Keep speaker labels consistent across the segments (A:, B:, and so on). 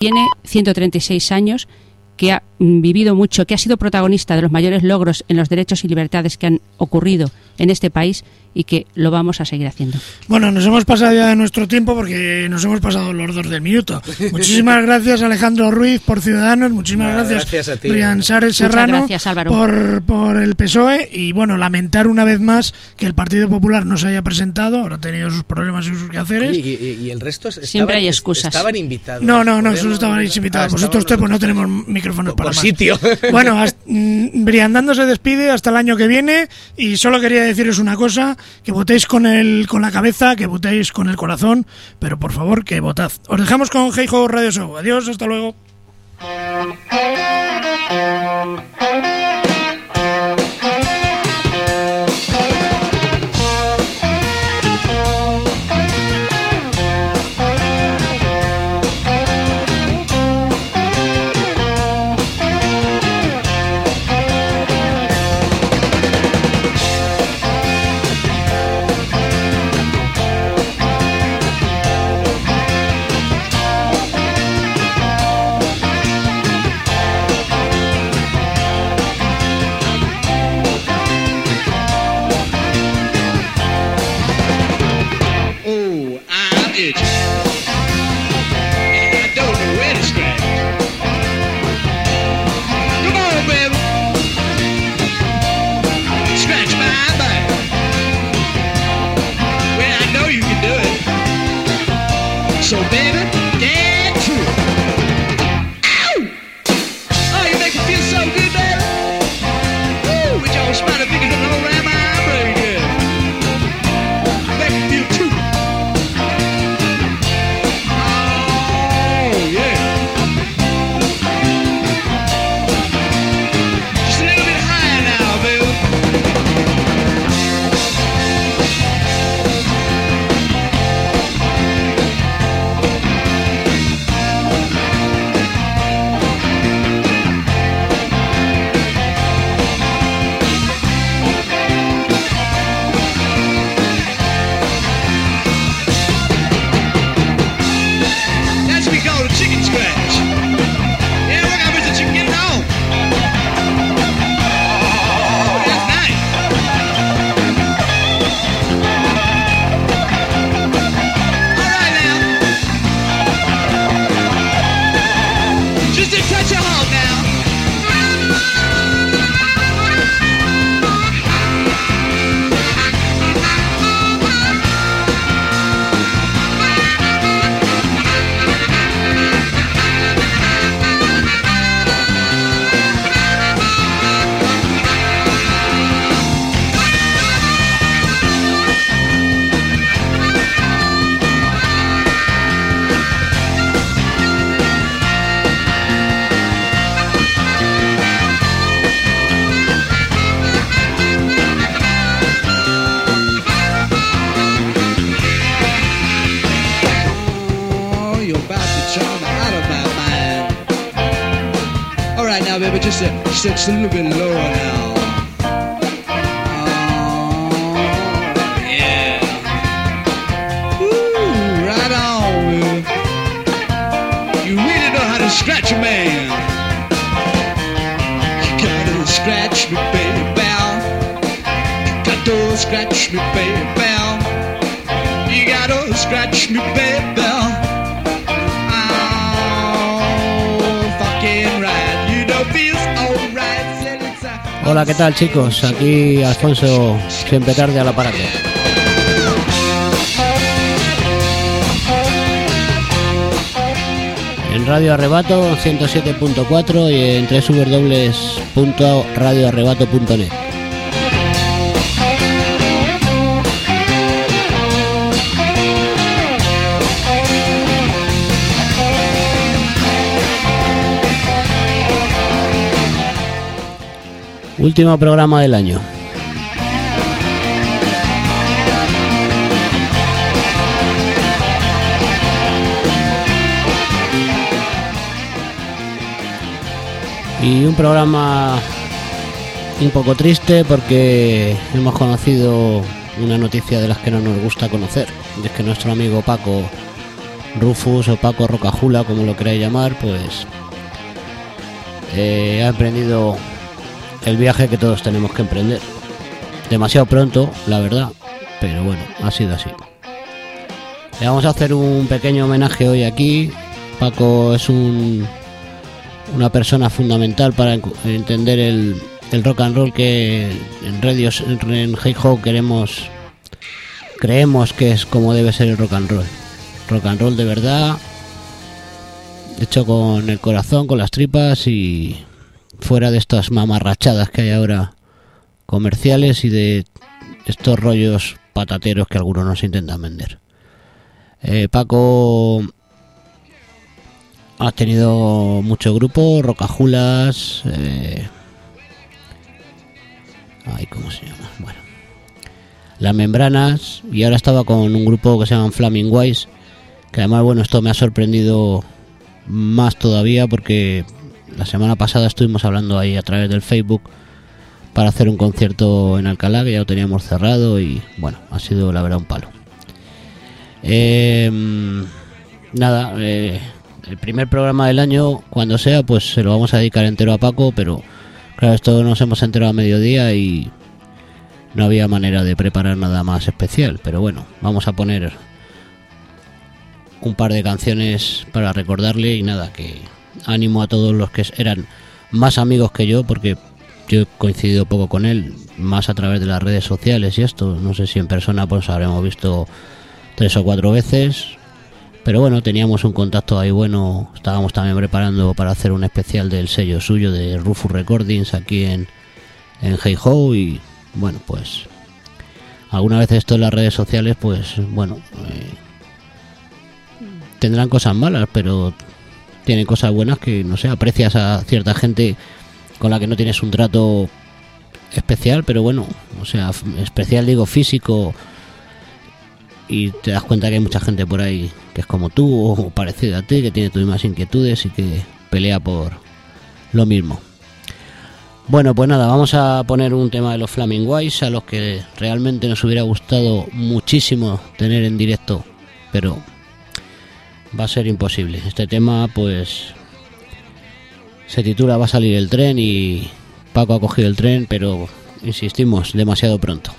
A: tiene 136 años, que ha vivido mucho, que ha sido protagonista de los mayores logros en los derechos y libertades que han ocurrido en este país y que lo vamos a seguir haciendo.
B: Bueno, nos hemos pasado ya de nuestro tiempo porque nos hemos pasado los dos del minuto. Muchísimas gracias Alejandro Ruiz por Ciudadanos, muchísimas gracias,
C: gracias a ti.
B: Brian Sares Serrano
A: gracias, Álvaro.
B: por, por el PSOE y bueno, lamentar una vez más que el Partido Popular no se haya presentado, habrá tenido sus problemas y sus quehaceres.
C: Y, y- y el resto estaban,
A: Siempre hay excusas.
C: Estaban invitados.
B: No, no, no, solo estaban invitados.
C: Ah,
B: Vosotros pues no
C: los-
B: tenemos micrófonos para
C: sitio.
B: Bueno, hasta- mm, Briandando se despide hasta el año que viene y solo quería deciros una cosa, que votéis con el con la cabeza, que votéis con el corazón, pero por favor que votad. Os dejamos con Hey Ho Radio Show. Adiós, hasta luego.
D: Just a, little bit lower now. Oh, yeah. Ooh, right on, baby. You really know how to scratch a man. You gotta scratch me, baby, bow. You gotta scratch me, baby, bow. You gotta scratch me, baby.
E: Hola, ¿qué tal chicos? Aquí Alfonso, siempre tarde al aparato. En Radio Arrebato 107.4 y en www.radioarrebato.net. Último programa del año. Y un programa un poco triste porque hemos conocido una noticia de las que no nos gusta conocer. Es que nuestro amigo Paco Rufus o Paco Rocajula, como lo queráis llamar, pues eh, ha emprendido el viaje que todos tenemos que emprender. Demasiado pronto, la verdad, pero bueno, ha sido así. Le vamos a hacer un pequeño homenaje hoy aquí. Paco es un, una persona fundamental para en- entender el, el rock and roll que en radios en Hey Ho queremos creemos que es como debe ser el rock and roll. Rock and roll de verdad, hecho con el corazón, con las tripas y fuera de estas mamarrachadas que hay ahora comerciales y de estos rollos patateros que algunos nos intentan vender. Eh, Paco ha tenido mucho grupo, Rocajulas, eh, ay, ¿cómo se llama? Bueno, las membranas y ahora estaba con un grupo que se llama Flaming Wise, que además, bueno, esto me ha sorprendido más todavía porque la semana pasada estuvimos hablando ahí a través del Facebook para hacer un concierto en Alcalá que ya lo teníamos cerrado y bueno, ha sido la verdad un palo. Eh, nada, el primer programa del año, cuando sea, pues se lo vamos a dedicar entero a Paco, pero claro, esto nos hemos enterado a mediodía y no había manera de preparar nada más especial, pero bueno, vamos a poner un par de canciones para recordarle y nada, que ánimo a todos los que eran más amigos que yo, porque yo he coincidido poco con él, más a través de las redes sociales y esto, no sé si en persona pues habremos visto tres o cuatro veces, pero bueno, teníamos un contacto ahí bueno, estábamos también preparando para hacer un especial del sello suyo de Rufus Recordings aquí en, en Hey Ho y bueno, pues alguna vez esto en las redes sociales pues bueno, eh, tendrán cosas malas, pero tienen cosas buenas que, no sé, aprecias a cierta gente con la que no tienes un trato especial, pero bueno, o sea, especial digo físico y te das cuenta que hay mucha gente por ahí que es como tú o parecida a ti, que tiene tus mismas inquietudes y que pelea por lo mismo. Bueno, pues nada, vamos a poner un tema de los Flaming Wise a los que realmente nos hubiera gustado muchísimo tener en directo, pero va a ser imposible. Este tema, pues, se titula Va a salir el tren y Paco ha cogido el tren, pero insistimos, demasiado pronto.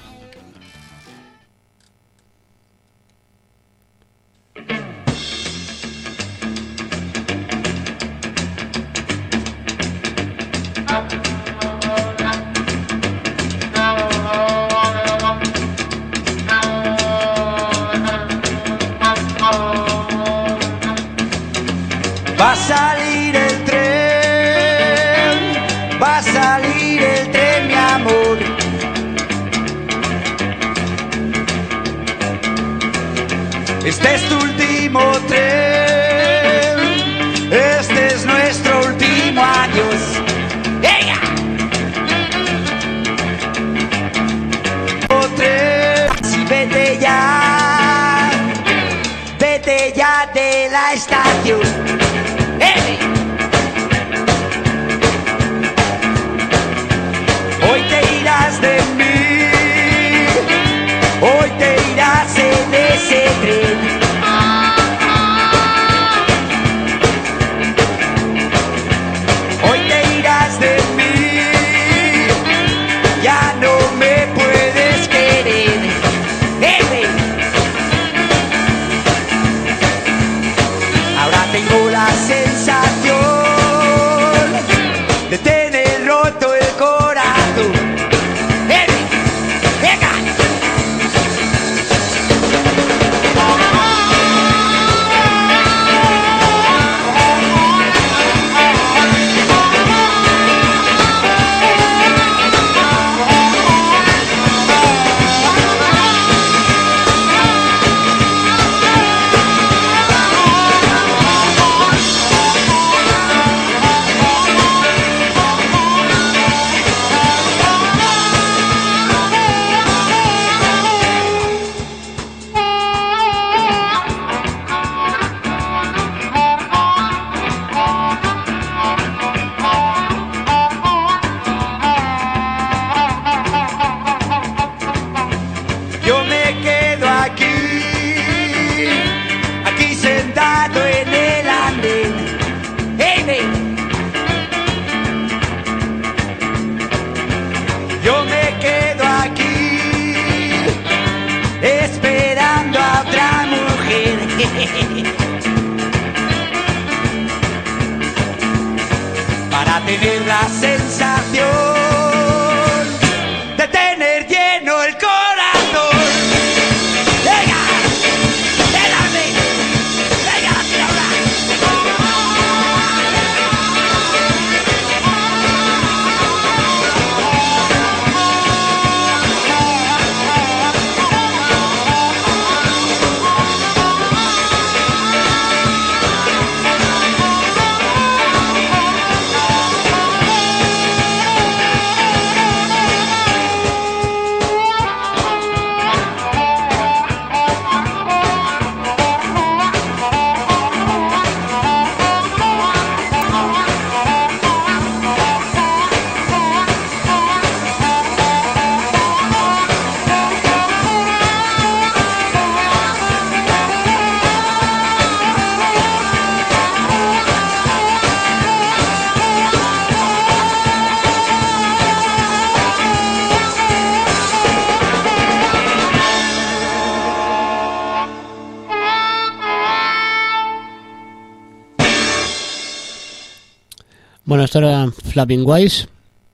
E: Bueno, esto era Flapping Wise.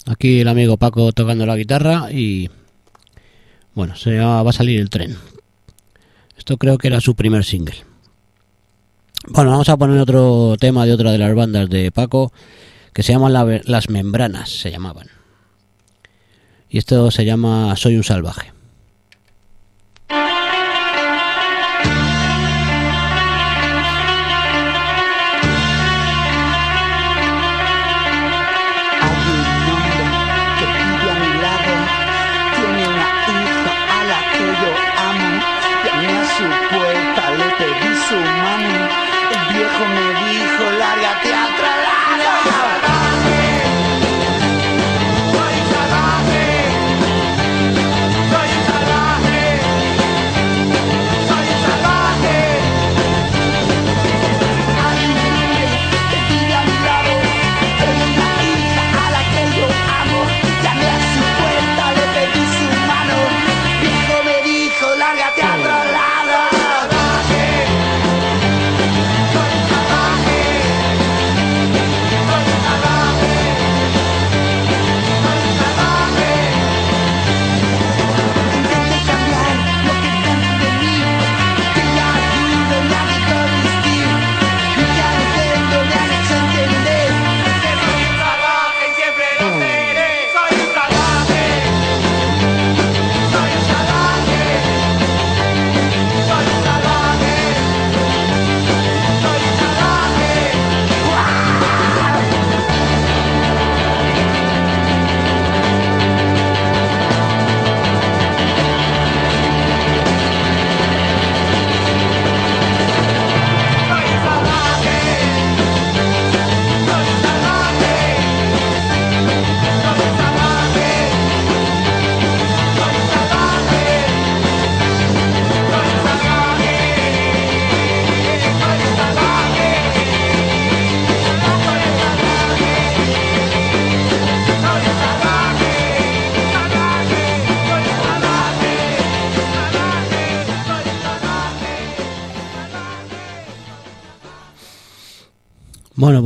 E: Aquí el amigo Paco tocando la guitarra y bueno, se llama Va a salir el tren. Esto creo que era su primer single. Bueno, vamos a poner otro tema de otra de las bandas de Paco que se llaman la- Las Membranas, se llamaban. Y esto se llama Soy un salvaje.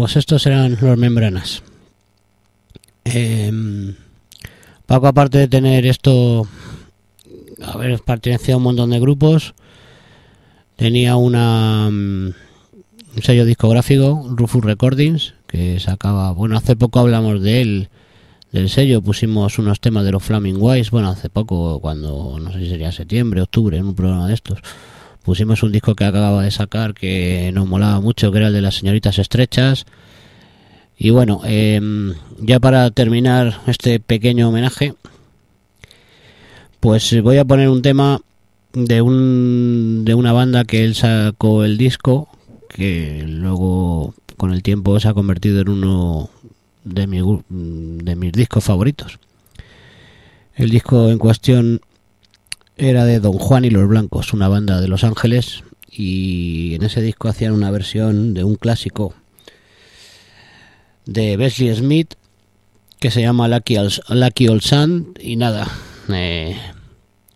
E: Pues estos eran los membranas. Em, Paco, aparte de tener esto, haber pertenecido a un montón de grupos, tenía una mm, un sello discográfico, Rufus Recordings, que sacaba, bueno, hace poco hablamos de él, del sello, pusimos unos temas de los Flaming Wise, bueno, hace poco, cuando, no sé si sería septiembre, octubre, en un programa de estos, pusimos un disco que acababa de sacar que nos molaba mucho, que era el de las señoritas estrechas. Y bueno, em, ya para terminar este pequeño homenaje, pues voy a poner un tema de un de una banda que él sacó el disco, que luego con el tiempo se ha convertido en uno de, mi de mis discos favoritos. El disco en cuestión era de Don Juan y los Blancos, una banda de Los Ángeles, y en ese disco hacían una versión de un clásico de Bessie Smith que se llama Lucky, Lucky Old Sun y nada, eh,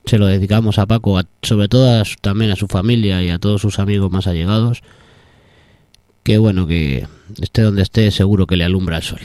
E: se lo dedicamos a Paco, a- sobre todo también a su familia y a todos sus amigos más allegados, que bueno, que esté donde esté seguro que le alumbra el sol.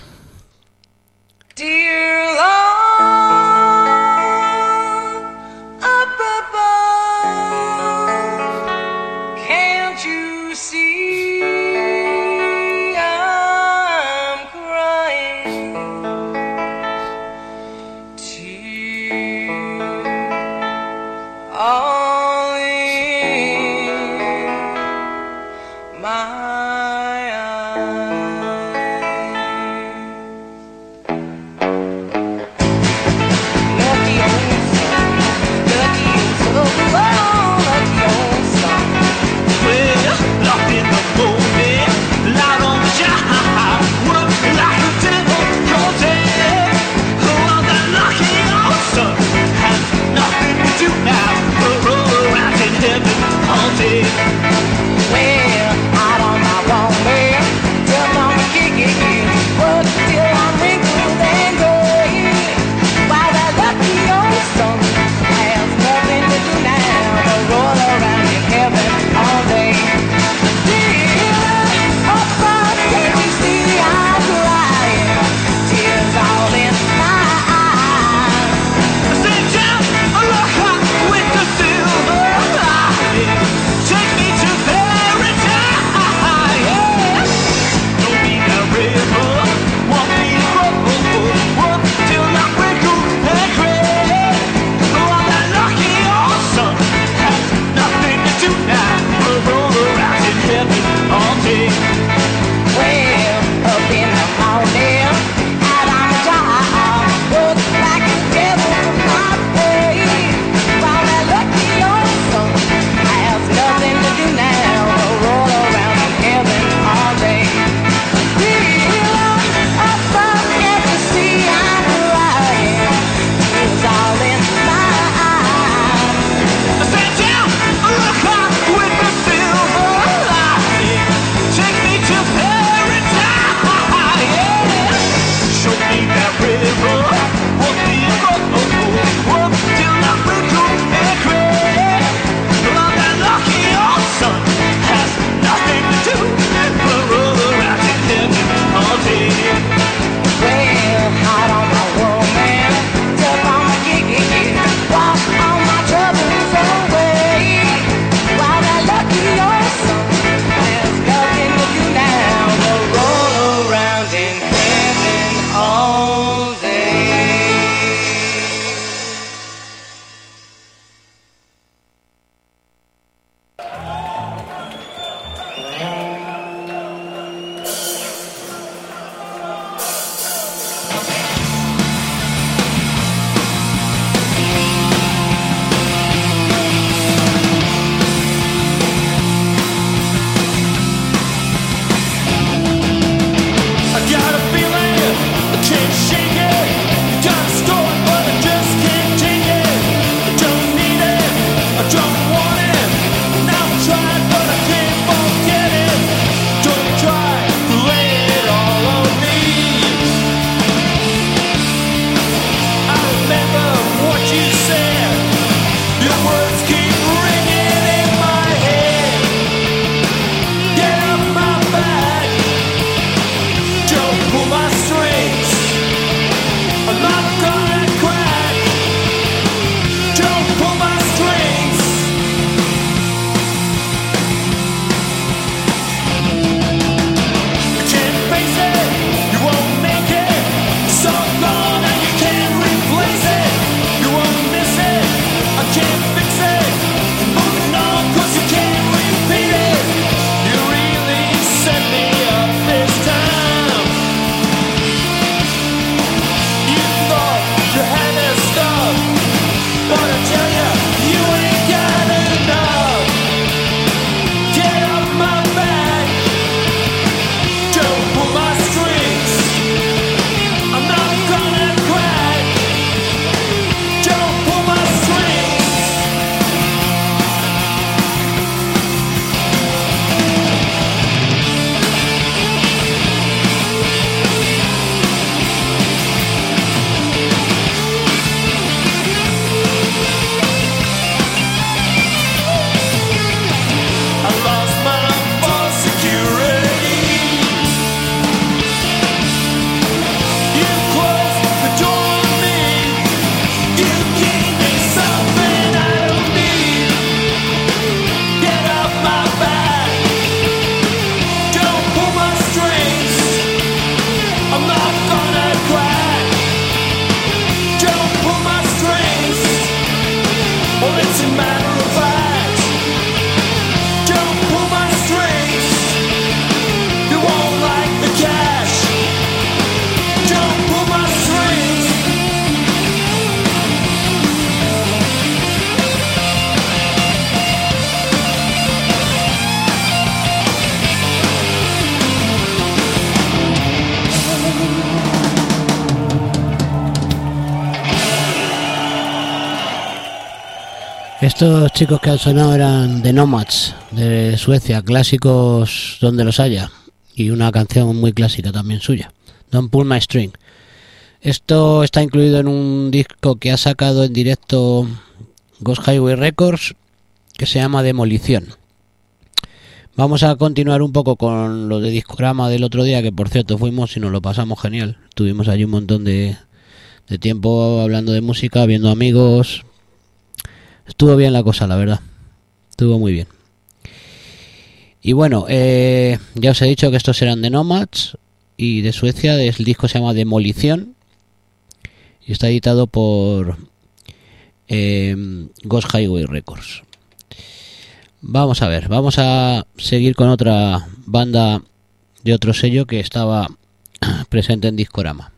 F: man Estos chicos que han sonado eran The Nomads de Suecia, clásicos donde los haya. Y una canción muy clásica también suya. Don't Pull My String. Esto está incluido en un disco que ha sacado en directo Ghost Highway Records que se llama Demolición. Vamos a continuar un poco con lo de Discorama del otro día, que por cierto fuimos y nos lo pasamos genial. Tuvimos allí un montón de, de tiempo hablando de música, viendo amigos. Estuvo bien la cosa, la verdad. Estuvo muy bien. Y bueno, eh, ya os he dicho que estos eran de Nomads y de Suecia. El disco se llama Demolición y está editado por eh, Ghost Highway Records. Vamos a ver, vamos a seguir con otra banda de otro sello que estaba presente en Discorama.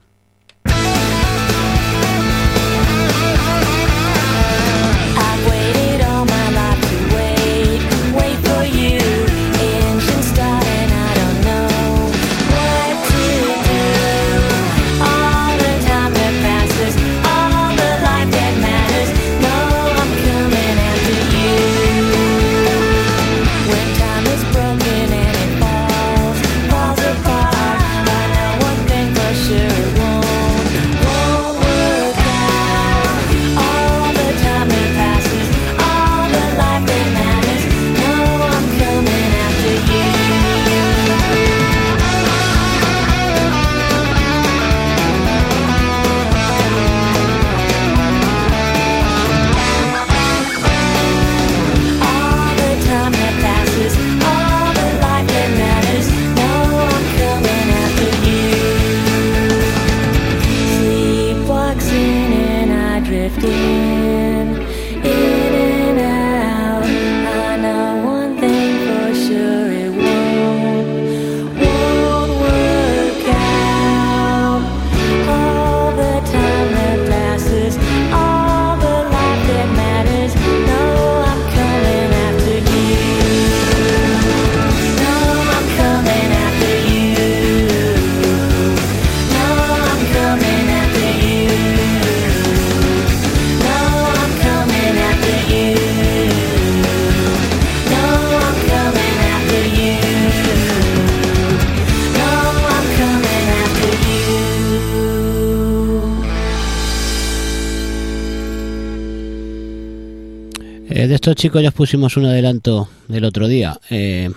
F: Estos chicos ya os pusimos un adelanto del otro día. Eh,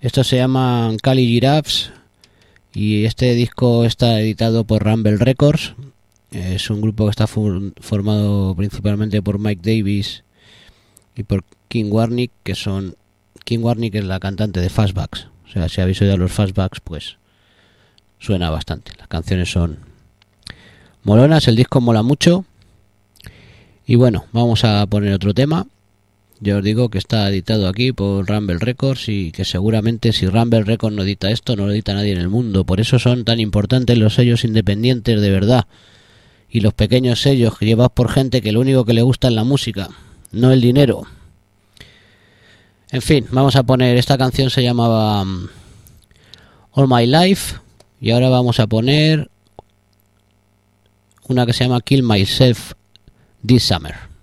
F: estos se llaman Cali Giraffes y este disco está editado por Rumble Records. Es un grupo que está formado principalmente por Mike Davis y por King Warnick, que son... Warnick es la cantante de Fastbacks. O sea, si habéis oído los Fastbacks, pues suena bastante. Las canciones son molonas, el disco mola mucho. Y bueno, vamos a poner otro tema. Yo os digo que está editado aquí por Rumble Records y que seguramente si Rumble Records no edita esto, no lo edita nadie en el mundo. Por eso son tan importantes los sellos independientes de verdad. Y los pequeños sellos que llevas por gente que lo único que le gusta es la música, no el dinero. En fin, vamos a poner, esta canción se llamaba mm, All My Life y ahora vamos a poner una que se llama Kill Myself This Summer.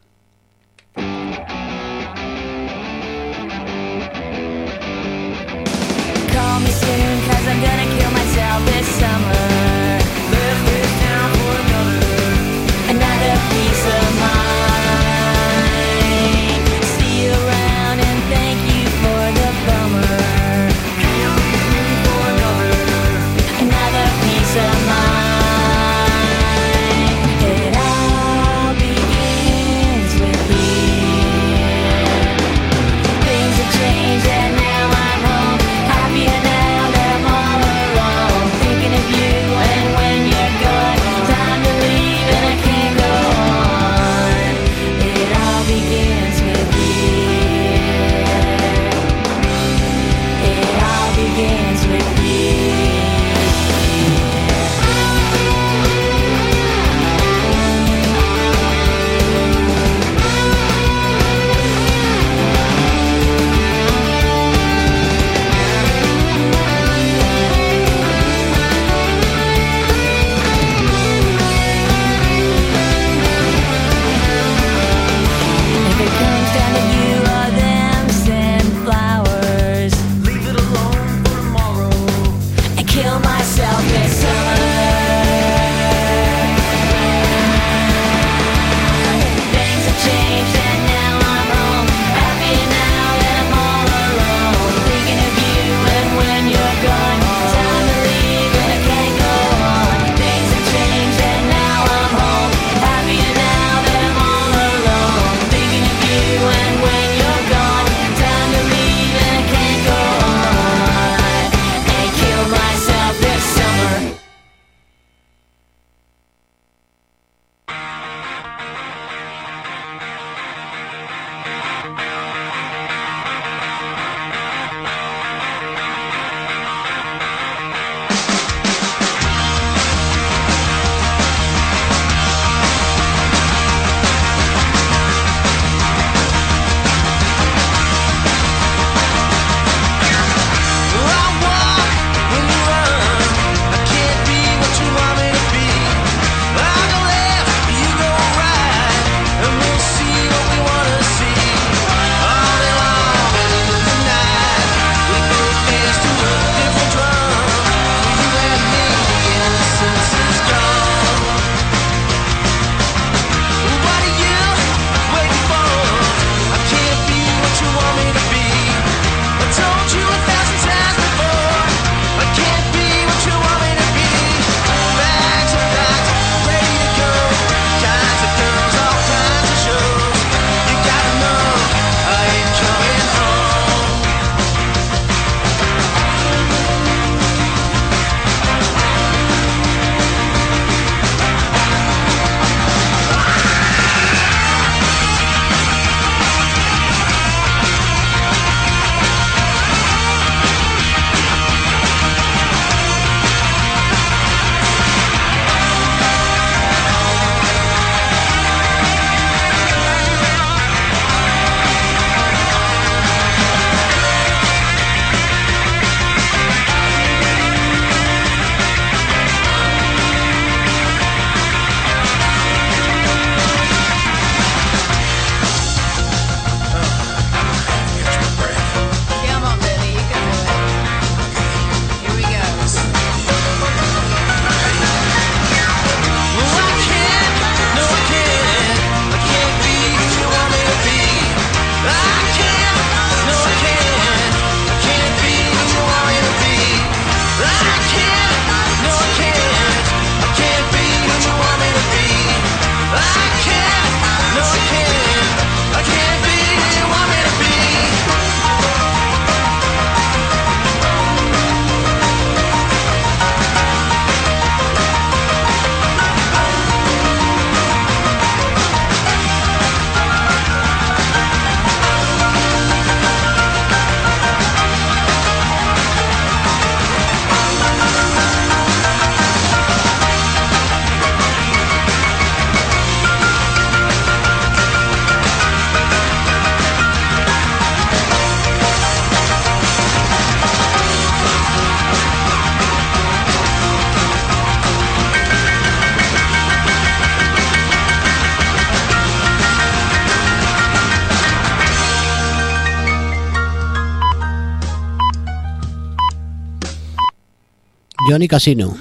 E: Johnny Casino.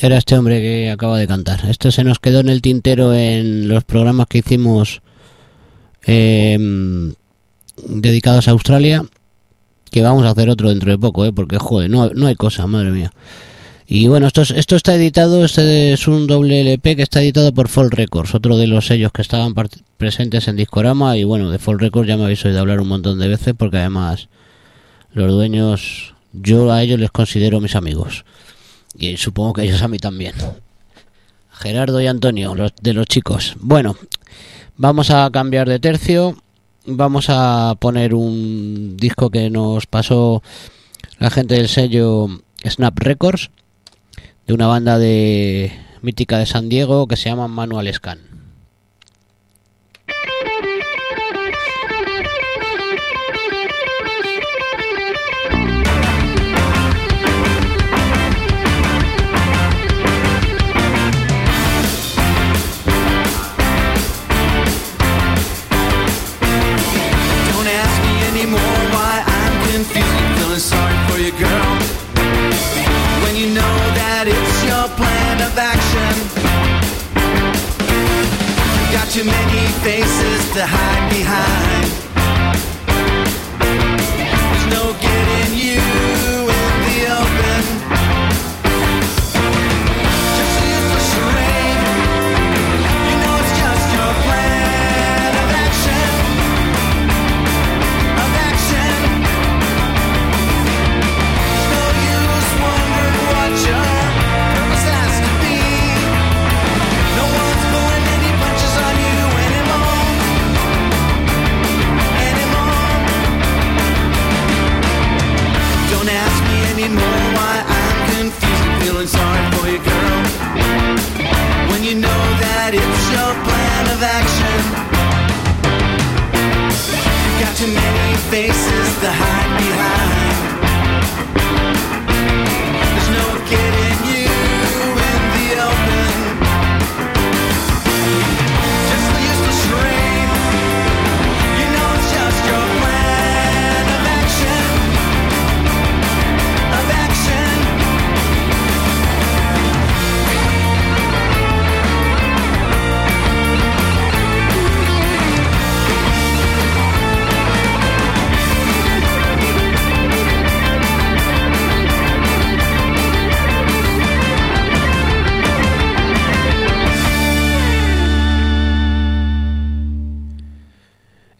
E: Era este hombre que acaba de cantar. Esto se nos quedó en el tintero en los programas que hicimos eh, dedicados a Australia. Que vamos a hacer otro dentro de poco, ¿eh? porque joder, no, no hay cosa, madre mía. Y bueno, esto, es- esto está editado, este es un doble LP que está editado por Fall Records, otro de los sellos que estaban presentes en Discorama. Y bueno, de Fall Records ya me habéis oído hablar un montón de veces porque además los dueños, yo a ellos les considero mis amigos. Y supongo que ellos a mí también. Gerardo y Antonio, los de los chicos. Bueno, vamos a cambiar de tercio. Vamos a poner un disco que nos pasó la gente del sello Snap Records de una banda de mítica de San Diego que se llama Manual Scan.
G: Too many faces to hide behind.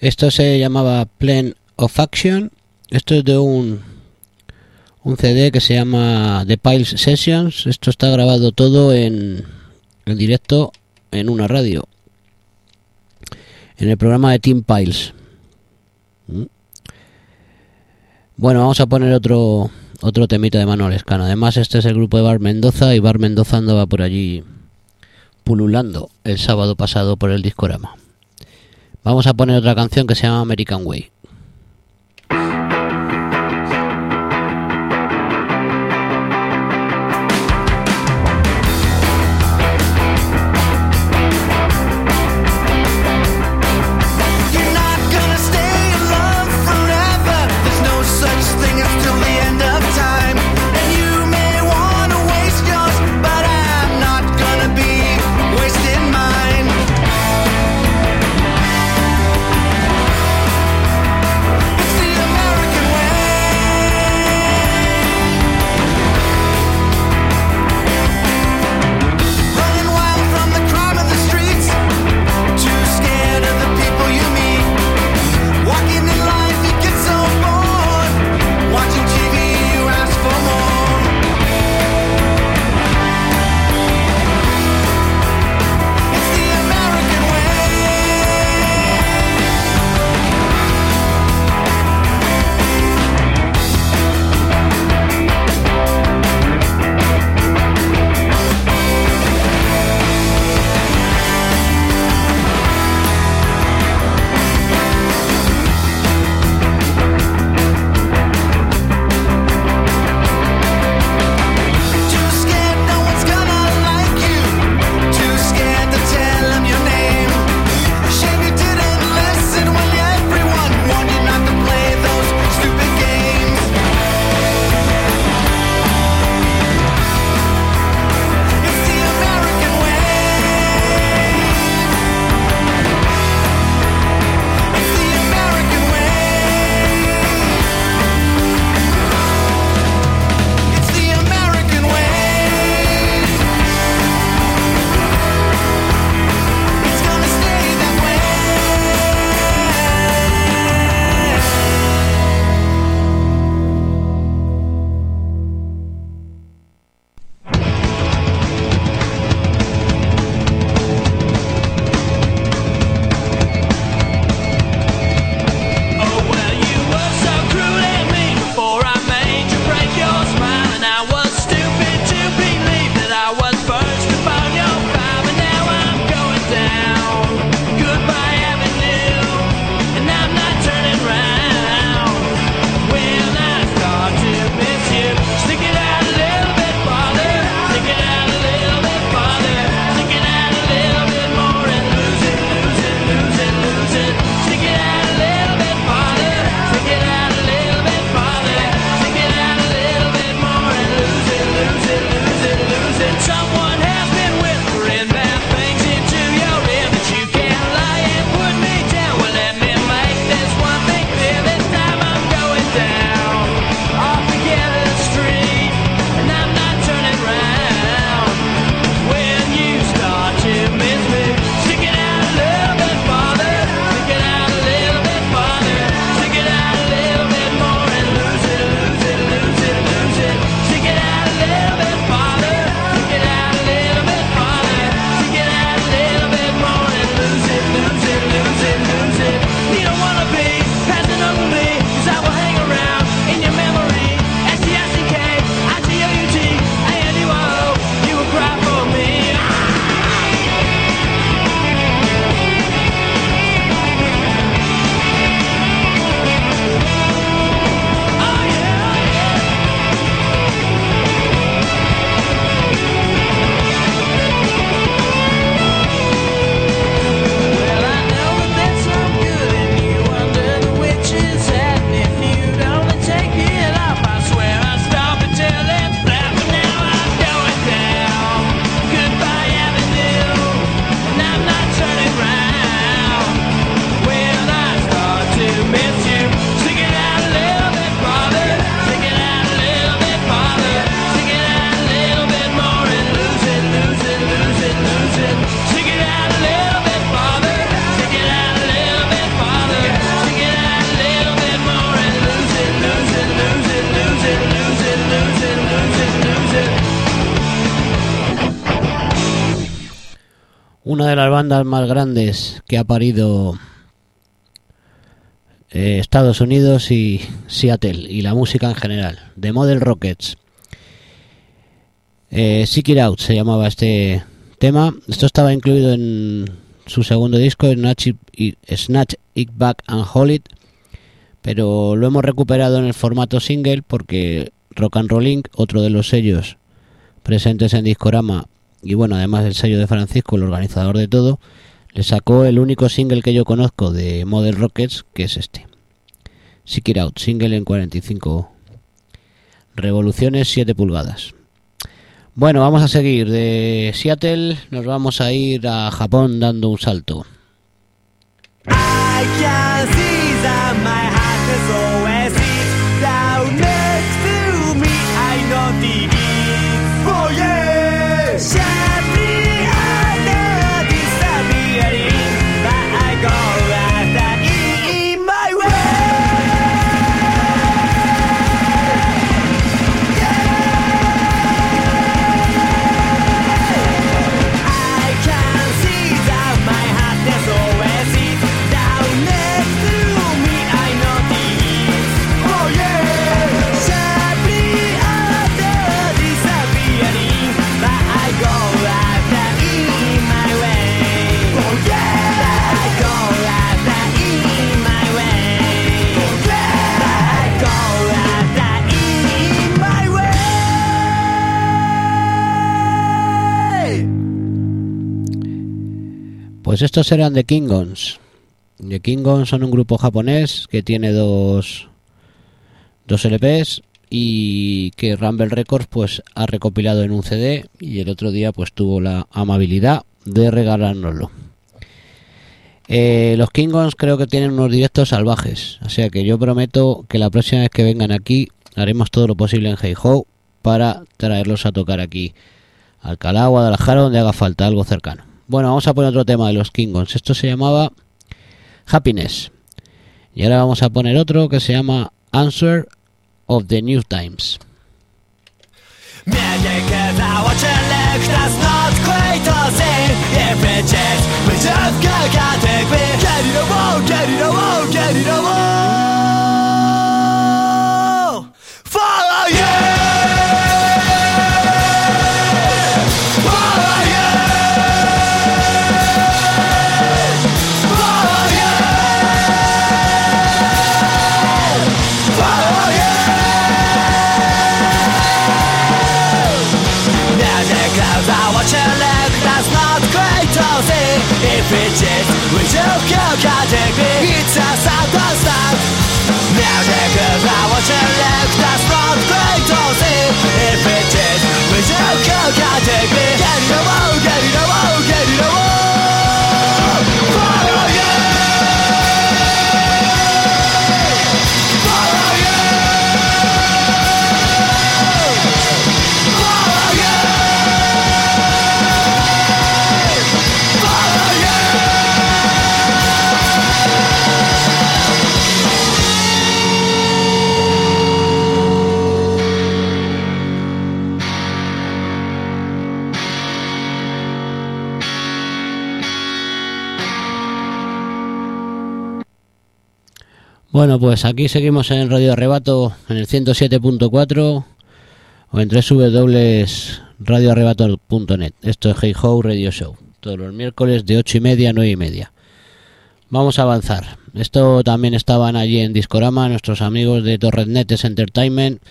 E: Esto se llamaba Plan of Action. Esto es de un, un CD que se llama The Piles Sessions. Esto está grabado todo en, en directo en una radio. En el programa de Team Piles. ¿Mm? Bueno, vamos a poner otro otro temita de Manuel Escano. Además, este es el grupo de Bar Mendoza y Bar Mendoza andaba por allí pululando el sábado pasado por el discorama. Vamos a poner otra canción que se llama American Way. Las más grandes que ha parido eh, Estados Unidos y Seattle y la música en general, The Model Rockets. Eh, Seek It Out se llamaba este tema. Esto estaba incluido en su segundo disco, Snatch Snatch It Back and Hold It, pero lo hemos recuperado en el formato single porque Rock and Roll Inc., otro de los sellos presentes en Discorama y bueno, además el sello de Francisco, el organizador de todo, le sacó el único single que yo conozco de Model Rockets, que es este. Seek It Out, single en 45 revoluciones, 7 pulgadas. Bueno, vamos a seguir. De Seattle nos vamos a ir a Japón dando un salto.
H: I
E: Pues estos eran The Kingons. The Kingons son un grupo japonés que tiene dos, dos LPs y que Rumble Records pues ha recopilado en un CD y el otro día pues tuvo la amabilidad de regalárnoslo. Eh, los Kingons creo que tienen unos directos salvajes, o sea que yo prometo que la próxima vez que vengan aquí haremos todo lo posible en Hey Ho para traerlos a tocar aquí a Alcalá, Guadalajara, donde haga falta algo cercano. Bueno, vamos a poner otro tema de los Kingons. Esto se llamaba Happiness. Y ahora vamos a poner otro que se llama Answer of the New Times.
H: Zdało się lekka stąd, której
E: Bueno, pues aquí seguimos en Radio Arrebato en el 107.4 o en www.radioarrebato.net. Esto es Hey Ho Radio Show. Todos los miércoles de 8 y media a 9 y media. Vamos a avanzar. Esto también estaban allí en Discorama, nuestros amigos de Torretnetes Entertainment.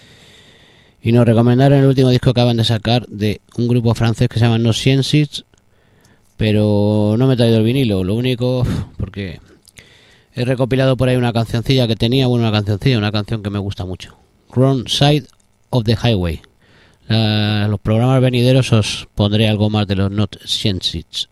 E: Y nos recomendaron el último disco que acaban de sacar de un grupo francés que se llama No Sciences. Pero no me he traído el vinilo. Lo único, porque He recopilado por ahí una cancioncilla que tenía, bueno, una cancioncilla, una canción que me gusta mucho. Wrong Side of the Highway. La- los programas venideros os pondré algo más de los Not Sciences.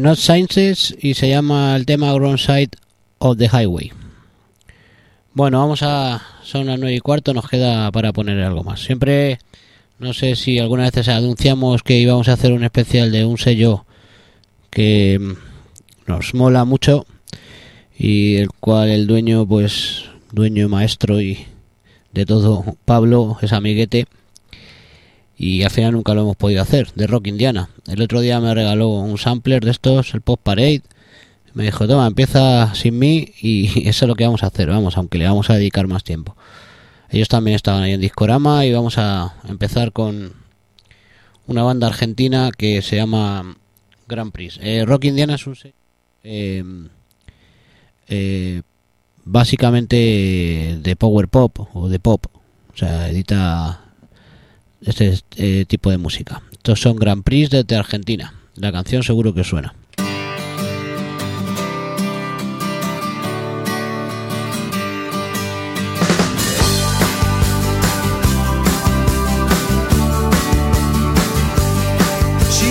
E: Not Sciences y se llama el tema Ground Side of the Highway. Bueno, vamos a. Son las nueve y cuarto, nos queda para poner algo más. Siempre, no sé si alguna vez anunciamos que íbamos a hacer un especial de un sello que mm, nos mola mucho y el cual el dueño, pues, dueño maestro y de todo, Pablo, es amiguete y al final nunca lo hemos podido hacer, de Rock Indiana. El otro día me regaló un sampler de estos, el Pop Parade. Me dijo, toma, empieza sin mí y eso es lo que vamos a hacer, vamos, aunque le vamos a dedicar más tiempo. Ellos también estaban ahí en Discorama y vamos a empezar con una banda argentina que se llama Grand Prix. Eh, Rock Indiana es un... eh, eh, básicamente de power pop o de pop. O sea, edita este eh, tipo de música. Estos son Grand Prix desde Argentina. La canción seguro que suena.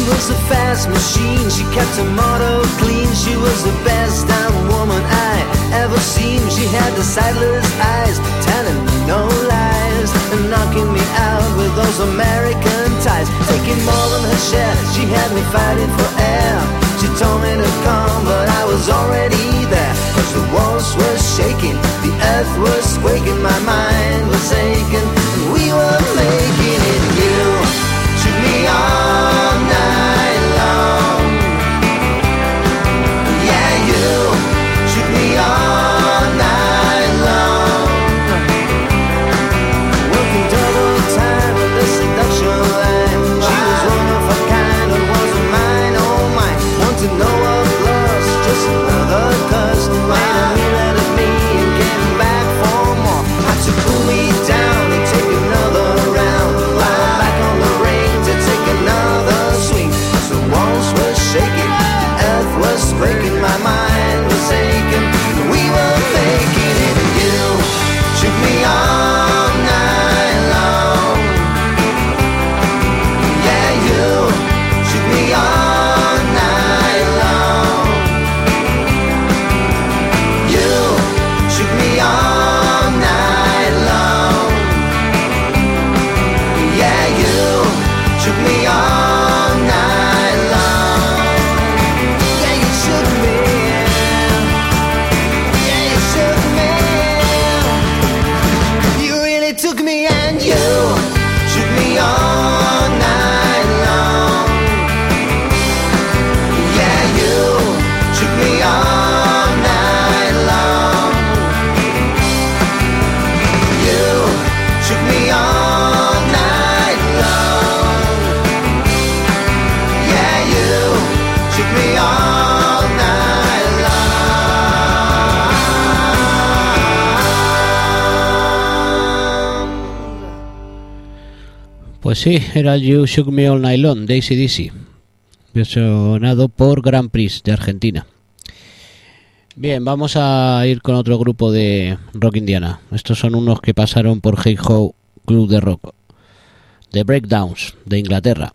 G: Was a fast machine, she kept her motto clean. She was the best damn woman I ever seen. She had the sightless eyes, telling me no lies, knocking me out with those American ties. Taking more than her share, she had me fighting for air. She told me to come, but I was already there. Cause the walls were shaking, the earth was quaking, my mind was aching, and we were making it. You shook me
E: Pues sí, era You Shook Me All Night Long, Daisy. Versionado por Grand Prix de Argentina. Bien, vamos a ir con otro grupo de rock indiana. Estos son unos que pasaron por Hey Ho Club de Rock. The Breakdowns de Inglaterra.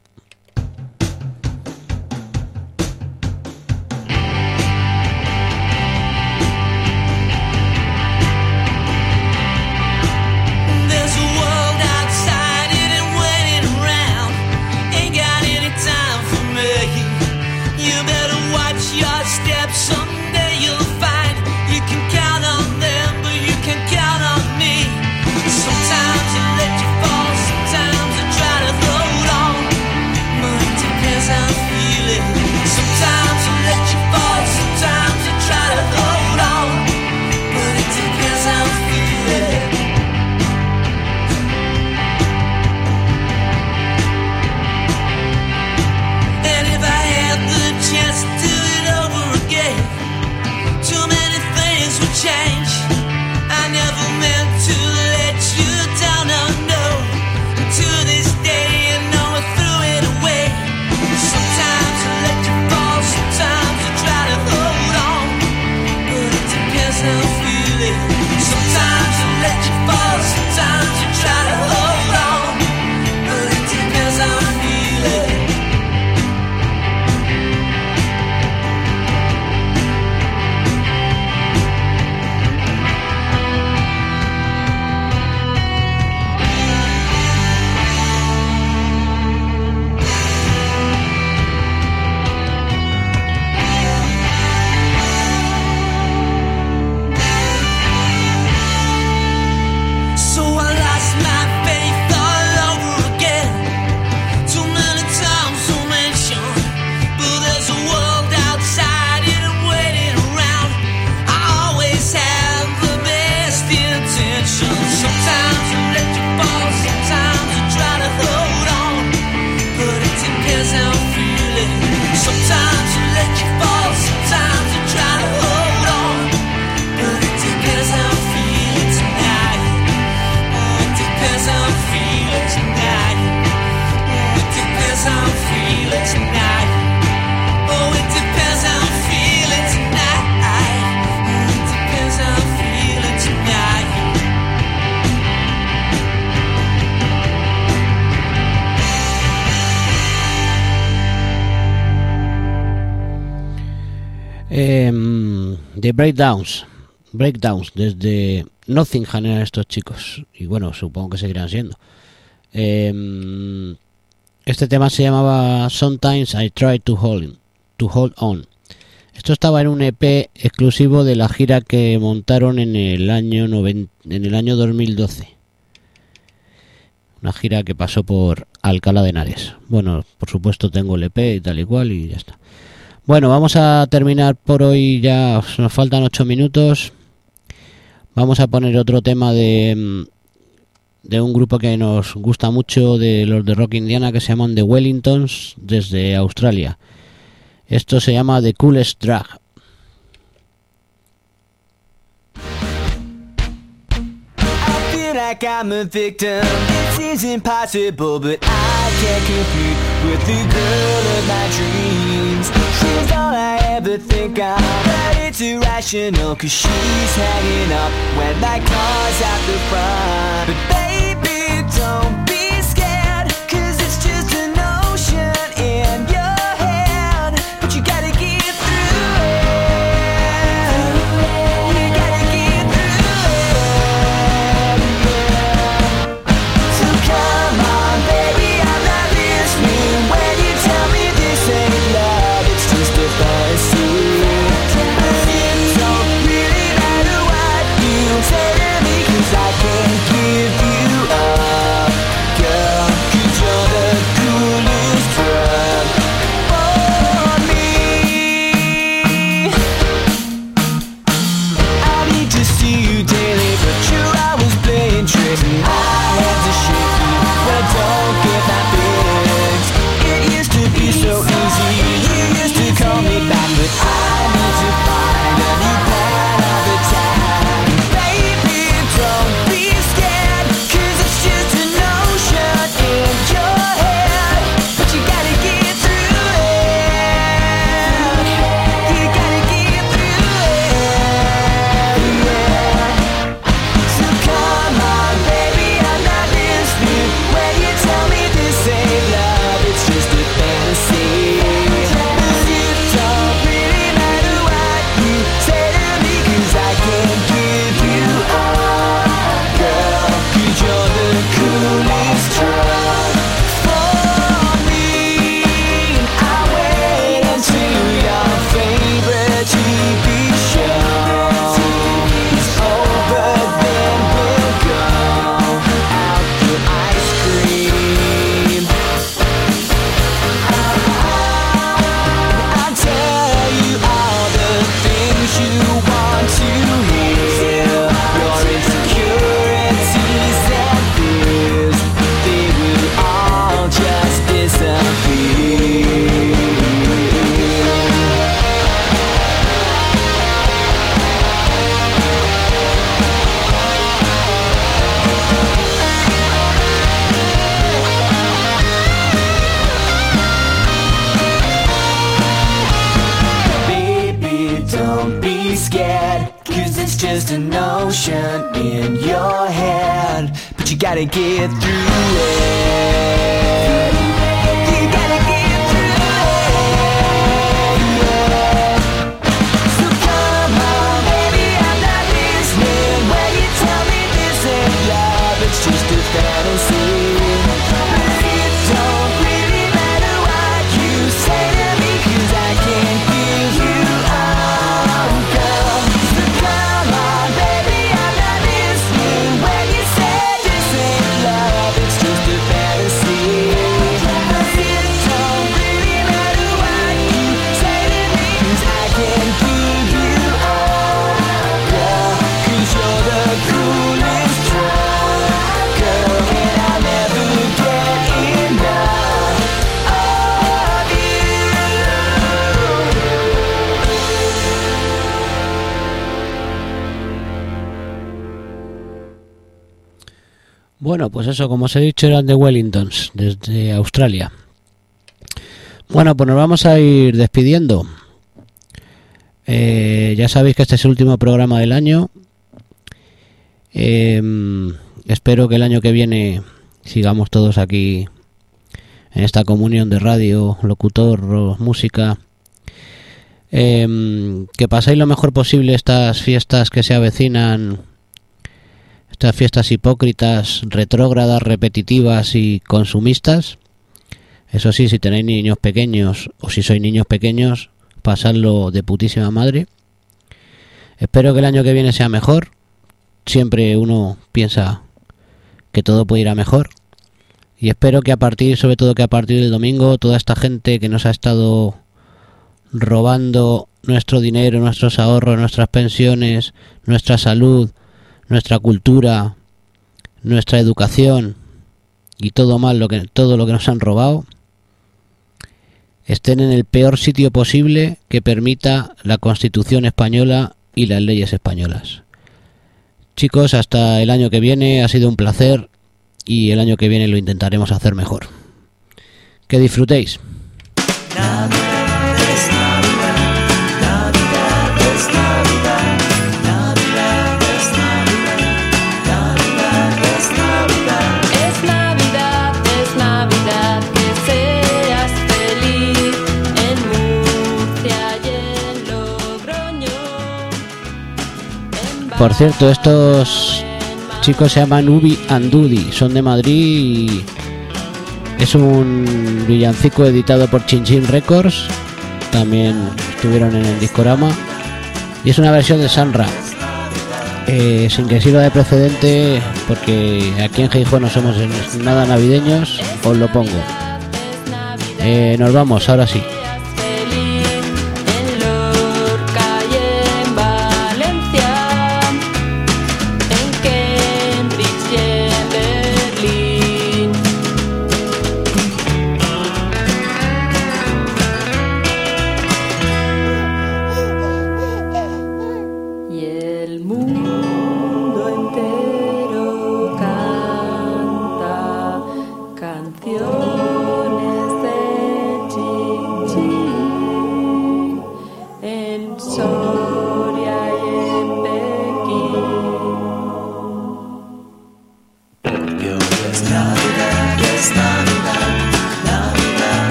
E: Breakdowns. Breakdowns, desde Nottingham eran estos chicos. Y bueno, supongo que seguirán siendo. Em, este tema se llamaba Sometimes I Try to Hold, to hold On. Esto estaba en un EP exclusivo de la gira que montaron en el año en el año 2012. Una gira que pasó por Alcalá de Henares. Bueno, por supuesto tengo el EP y tal y cual y ya está. Bueno, vamos a terminar por hoy ya. Nos faltan ocho minutos. Vamos a poner otro tema de, mm, de un grupo que nos gusta mucho, de los de Rock Indiana, que se llaman The Wellingtons, desde Australia. Esto se llama The Coolest Drag.
H: She's all I ever think of, but it's irrational, cause she's hanging up when my car's out the front. But baby, don't
E: Bueno, pues eso, como os he dicho, eran de Wellingtons, desde Australia. Bueno, pues nos vamos a ir despidiendo. Eh, ya sabéis que este es el último programa del año. Eh, espero que el año que viene sigamos todos aquí en esta comunión de radio, locutor, música. Em, que pasáis lo mejor posible estas fiestas que se avecinan, estas fiestas hipócritas, retrógradas, repetitivas y consumistas. Eso sí, si tenéis niños pequeños o si sois niños pequeños, pasadlo de putísima madre. Espero que el año que viene sea mejor. Siempre uno piensa que todo puede ir a mejor. Y espero que a partir, sobre todo que a partir del domingo, toda esta gente que nos ha estado robando nuestro dinero, nuestros ahorros, nuestras pensiones, nuestra salud, nuestra cultura, nuestra educación y todo mal lo que todo lo que nos han robado estén en el peor sitio posible que permita la Constitución española y las leyes españolas. Chicos, hasta el año que viene ha sido un placer y el año que viene lo intentaremos hacer mejor. Que disfrutéis. Por cierto, estos chicos se llaman Ubi and Dudi, son de Madrid es un villancico editado por Chinchin Records, también estuvieron en el discorama y es una versión de Sanra. Eh, sin que sirva de precedente, porque aquí en Gijón no somos nada navideños, os lo pongo. Eh, nos vamos, ahora sí.